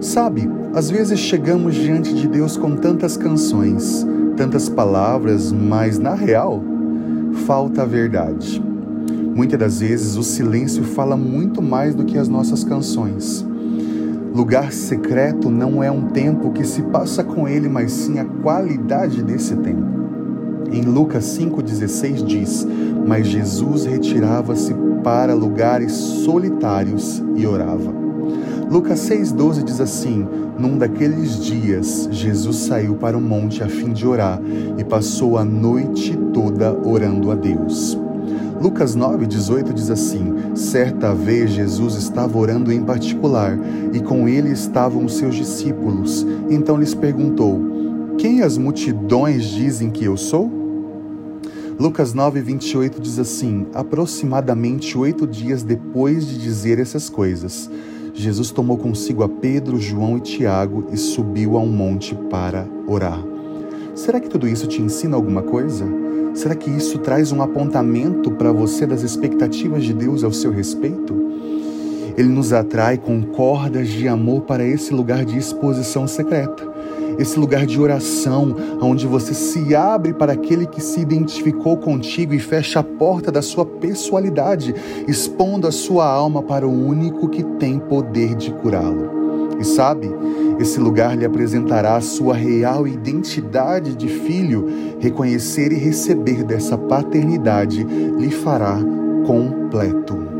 Sabe, às vezes chegamos diante de Deus com tantas canções, tantas palavras, mas na real, falta a verdade. Muitas das vezes o silêncio fala muito mais do que as nossas canções. Lugar secreto não é um tempo que se passa com ele, mas sim a qualidade desse tempo. Em Lucas 5,16 diz: Mas Jesus retirava-se para lugares solitários e orava. Lucas 6,12 diz assim: Num daqueles dias, Jesus saiu para o monte a fim de orar e passou a noite toda orando a Deus. Lucas 9,18 diz assim: Certa vez Jesus estava orando em particular e com ele estavam os seus discípulos. Então lhes perguntou: Quem as multidões dizem que eu sou? Lucas 9, 28 diz assim: Aproximadamente oito dias depois de dizer essas coisas, Jesus tomou consigo a Pedro, João e Tiago e subiu a um monte para orar. Será que tudo isso te ensina alguma coisa? Será que isso traz um apontamento para você das expectativas de Deus ao seu respeito? Ele nos atrai com cordas de amor para esse lugar de exposição secreta esse lugar de oração, onde você se abre para aquele que se identificou contigo e fecha a porta da sua pessoalidade, expondo a sua alma para o único que tem poder de curá-lo. E sabe, esse lugar lhe apresentará a sua real identidade de filho, reconhecer e receber dessa paternidade lhe fará completo.